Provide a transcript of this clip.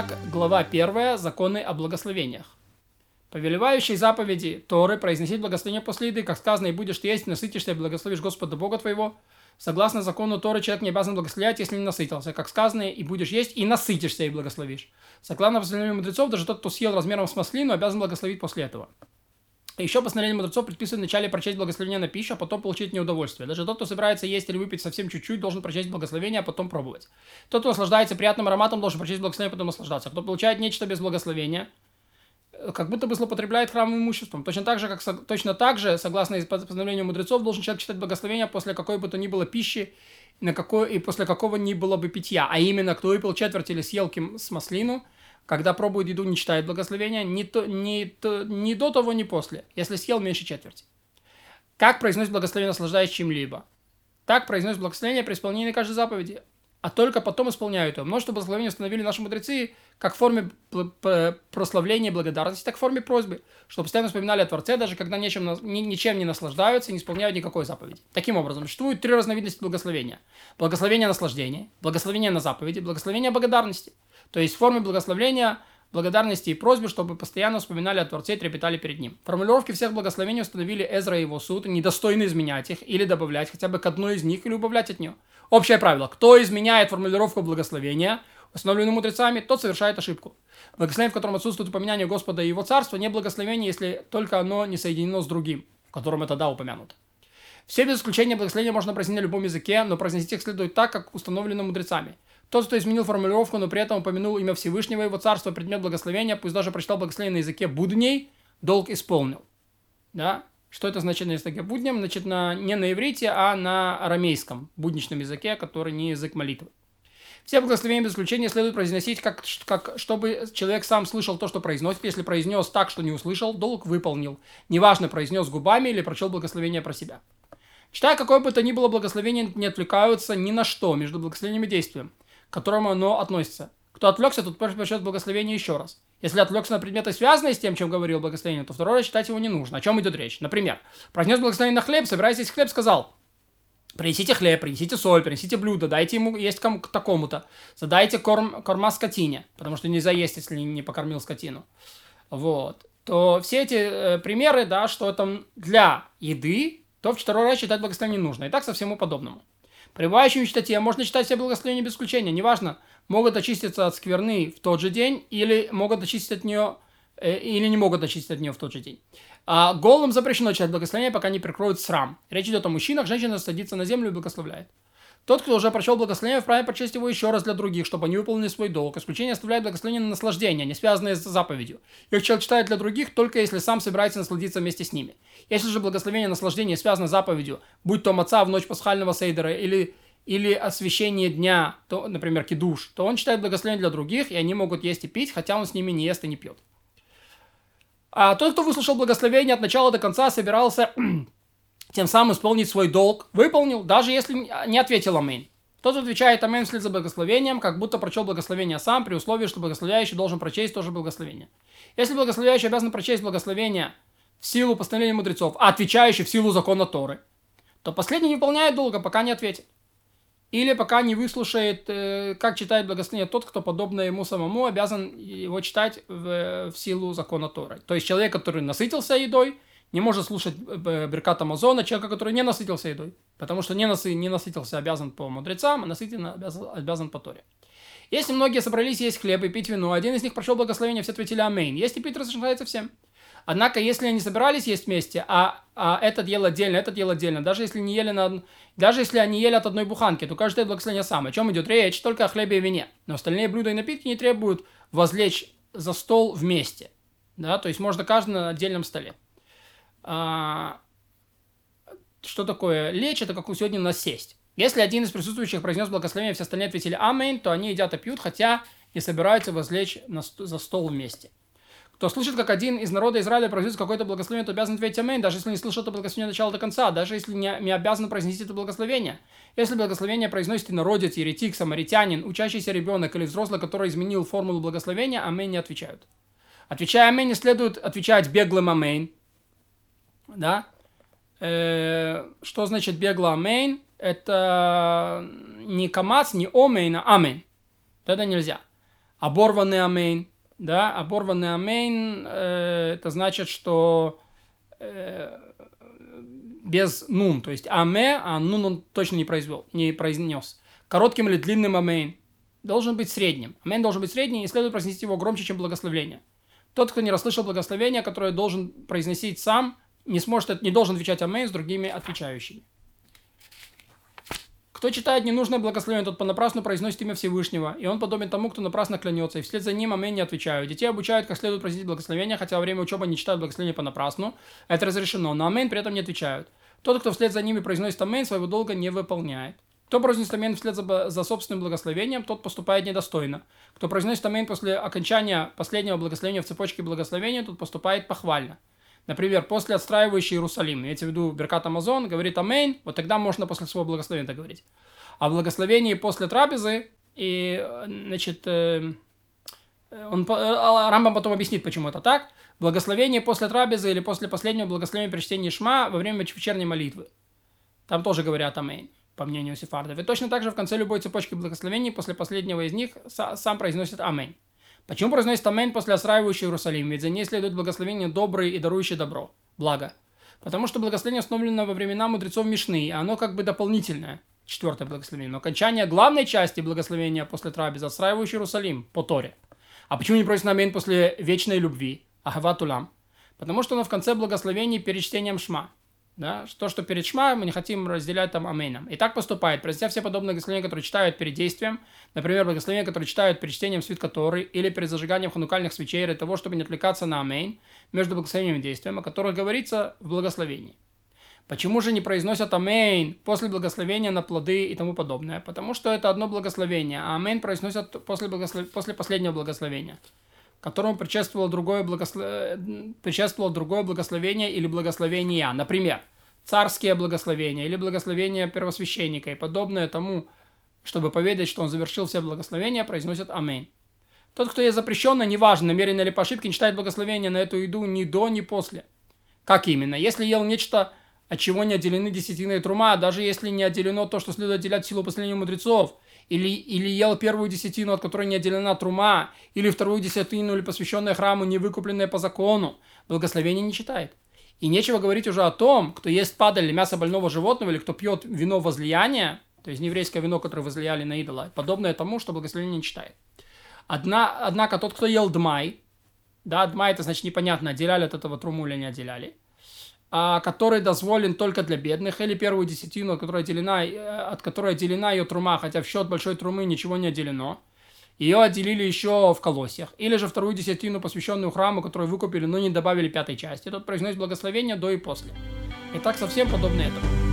Итак, глава 1. Законы о благословениях. Повелевающие заповеди Торы произносить благословение после еды, как сказано, и будешь ты есть, насытишься и благословишь Господа Бога твоего. Согласно закону Торы, человек не обязан благословлять, если не насытился, как сказано, и будешь есть, и насытишься, и благословишь. Согласно постановлению мудрецов, даже тот, кто съел размером с маслину, обязан благословить после этого. Еще постановление мудрецов предписывает вначале прочесть благословение на пищу, а потом получить неудовольствие. Даже тот, кто собирается есть или выпить совсем чуть-чуть, должен прочесть благословение, а потом пробовать. Тот, кто наслаждается приятным ароматом, должен прочесть благословение, а потом наслаждаться. Кто получает нечто без благословения, э, как будто бы злоупотребляет храмовым имуществом. Точно так же, как, точно так же, согласно постановлению мудрецов, должен человек читать благословение после какой бы то ни было пищи на какой, и после какого ни было бы питья. А именно, кто выпил четверть или съел с маслину – когда пробует еду, не читает благословения, ни, то, ни, то, ни до того, ни после, если съел меньше четверти. Как произносит благословение, наслаждаясь чем-либо? Так произносит благословение при исполнении каждой заповеди, а только потом исполняют его. Множество благословений установили наши мудрецы как в форме прославления благодарности, так и в форме просьбы, чтобы постоянно вспоминали о Творце, даже когда ничем, ничем не наслаждаются и не исполняют никакой заповеди. Таким образом, существует три разновидности благословения. Благословение наслаждения, благословение на заповеди, благословение благодарности – то есть в форме благословления, благодарности и просьбы, чтобы постоянно вспоминали о Творце и трепетали перед Ним. Формулировки всех благословений установили Эзра и его суд, недостойно изменять их или добавлять хотя бы к одной из них или убавлять от нее. Общее правило. Кто изменяет формулировку благословения, установленную мудрецами, тот совершает ошибку. Благословение, в котором отсутствует упоминание Господа и Его Царства, не благословение, если только оно не соединено с другим, в котором это да упомянуто. Все без исключения благословения можно произнести на любом языке, но произнести их следует так, как установлено мудрецами. Тот, кто изменил формулировку, но при этом упомянул имя Всевышнего, его царства, предмет благословения, пусть даже прочитал благословение на языке будней, долг исполнил. Да? Что это значит на языке буднем? Значит, на, не на иврите, а на арамейском, будничном языке, который не язык молитвы. Все благословения без исключения следует произносить, как, как, чтобы человек сам слышал то, что произносит. Если произнес так, что не услышал, долг выполнил. Неважно, произнес губами или прочел благословение про себя. Читая какое бы то ни было благословение, не отвлекаются ни на что между благословением и действием к которому оно относится. Кто отвлекся, тот прочтет благословение еще раз. Если отвлекся на предметы, связанные с тем, чем говорил благословение, то второй раз читать его не нужно. О чем идет речь? Например, произнес благословение на хлеб, собираясь есть хлеб, сказал, принесите хлеб, принесите соль, принесите блюдо, дайте ему есть кому такому-то, задайте корм, корма скотине, потому что нельзя есть, если не покормил скотину. Вот. То все эти э, примеры, да, что там для еды, то в второй раз читать благословение не нужно. И так со всему подобному. Пребывающим в чистоте можно читать все благословения без исключения, неважно, могут очиститься от скверны в тот же день или могут очистить от нее э, или не могут очистить от нее в тот же день. А голым запрещено читать благословение, пока не прикроют срам. Речь идет о мужчинах, женщина садится на землю и благословляет. Тот, кто уже прочел благословение, вправе прочесть его еще раз для других, чтобы они выполнили свой долг. Исключение оставляет благословение на наслаждение, не связанное с заповедью. Их человек читает для других, только если сам собирается насладиться вместе с ними. Если же благословение наслаждения связано с заповедью, будь то маца в ночь пасхального сейдера или или освящение дня, то, например, кидуш, то он читает благословение для других, и они могут есть и пить, хотя он с ними не ест и не пьет. А тот, кто выслушал благословение от начала до конца, собирался тем самым исполнить свой долг, выполнил, даже если не ответил аминь. Тот отвечает аминь вслед за благословением, как будто прочел благословение сам, при условии, что благословляющий должен прочесть тоже благословение. Если благословляющий обязан прочесть благословение в силу постановления мудрецов, а отвечающий в силу закона Торы, то последний не выполняет долга, пока не ответит. Или пока не выслушает, э, как читает благословение тот, кто, подобно ему самому, обязан его читать в, в силу закона Торы. То есть человек, который насытился едой, не может слушать э, Беркат Амазона человека, который не насытился едой. Потому что не, насы, не насытился обязан по мудрецам, а насытен обязан, обязан по Торе. Если многие собрались есть хлеб и пить вино, один из них прошел благословение, все ответили Амейн. Есть и пить разрешается всем. Однако, если они собирались есть вместе, а, а это ел отдельно, это ел отдельно, даже если не ели на, даже если они ели от одной буханки, то каждое благословение сам. О чем идет речь? Только о хлебе и вине. Но остальные блюда и напитки не требуют возлечь за стол вместе. Да, то есть можно каждый на отдельном столе. А, что такое лечь? Это как сегодня насесть. Если один из присутствующих произнес благословение, все остальные ответили «Аминь», то они едят и пьют, хотя не собираются возлечь за стол вместе. Кто слышит, как один из народа Израиля произносит какое-то благословение, то обязан ответить аминь, даже если не слышал это благословение начала до конца, даже если не, не обязан произнести это благословение. Если благословение произносит инородец, еретик, самаритянин, учащийся ребенок или взрослый, который изменил формулу благословения, аминь не отвечают. Отвечая аминь, не следует отвечать беглым аминь. Да? Э, что значит бегло аминь? Это не камац, не омейн, а аминь. Это нельзя. оборванный амейн, да, оборванный амейн, э, это значит, что э, без нун, то есть аме, а нун он точно не произвел, не произнес. Коротким или длинным амейн должен быть средним. Амейн должен быть средним, и следует произнести его громче, чем благословление. Тот, кто не расслышал благословение, которое должен произносить сам, не сможет, не должен отвечать амейн с другими отвечающими. Кто читает ненужное благословение, тот понапрасну произносит имя Всевышнего, и он подобен тому, кто напрасно клянется, и вслед за ним аминь не отвечаю. Детей обучают, как следует произносить благословение, хотя во время учебы не читают благословение понапрасну. Это разрешено, но аминь при этом не отвечают. Тот, кто вслед за ними произносит аминь, своего долга не выполняет. Кто произносит аминь вслед за, за собственным благословением, тот поступает недостойно. Кто произносит аминь после окончания последнего благословения в цепочке благословения, тот поступает похвально. Например, после отстраивающей Иерусалим, я в виду Беркат Амазон, говорит Амейн, вот тогда можно после своего благословения говорить. А в благословении после трапезы, и, значит, э, он, э, Рамбам потом объяснит, почему это так, благословение после трапезы или после последнего благословения при чтении Шма во время вечерней молитвы. Там тоже говорят Амейн, по мнению сефардов. И точно так же в конце любой цепочки благословений после последнего из них сам произносит Амейн. Почему произносит Амейн после отстраивающего Иерусалим? Ведь за ней следует благословение добрый и дарующий добро, благо. Потому что благословение установлено во времена мудрецов Мишны, и оно как бы дополнительное, четвертое благословение. Но окончание главной части благословения после трапезы отстраивающий Иерусалим по Торе. А почему не произносит Амейн после вечной любви, אהבת עולם? Потому что оно в конце благословений перед чтением Шма. Да? То, что перед шма, мы не хотим разделять там аменом. И так поступает, произнеся все подобные благословения, которые читают перед действием, например, благословения, которые читают перед чтением свитка Торы или перед зажиганием ханукальных свечей, для того, чтобы не отвлекаться на амейн между благословением и действием, о которых говорится в благословении. Почему же не произносят амейн после благословения на плоды и тому подобное? Потому что это одно благословение, а амейн произносят после, благослов... после последнего благословения которому предшествовало другое, благослов... предшествовало другое благословение или благословения. Например, царские благословения или благословение первосвященника и подобное тому, чтобы поведать, что он завершил все благословения, произносят Аминь. Тот, кто есть запрещенный, неважно, намеренно или по ошибке, не читает благословения на эту еду ни до, ни после. Как именно? Если ел нечто, от чего не отделены десятина и трума, даже если не отделено то, что следует отделять в силу последнего мудрецов – или, или ел первую десятину, от которой не отделена трума, или вторую десятину, или посвященная храму, не выкупленная по закону, благословение не читает. И нечего говорить уже о том, кто ест падаль или мясо больного животного, или кто пьет вино возлияния, то есть еврейское вино, которое возлияли на идола, подобное тому, что благословение не читает. Одна, однако тот, кто ел дмай, да, дмай это значит непонятно, отделяли от этого труму или не отделяли – который дозволен только для бедных, или первую десятину, от которой отделена, э, от которой отделена ее трума, хотя в счет большой трумы ничего не отделено. Ее отделили еще в колосьях. Или же вторую десятину, посвященную храму, которую выкупили, но не добавили пятой части. Тот произносит благословение до и после. И так совсем подобно этому.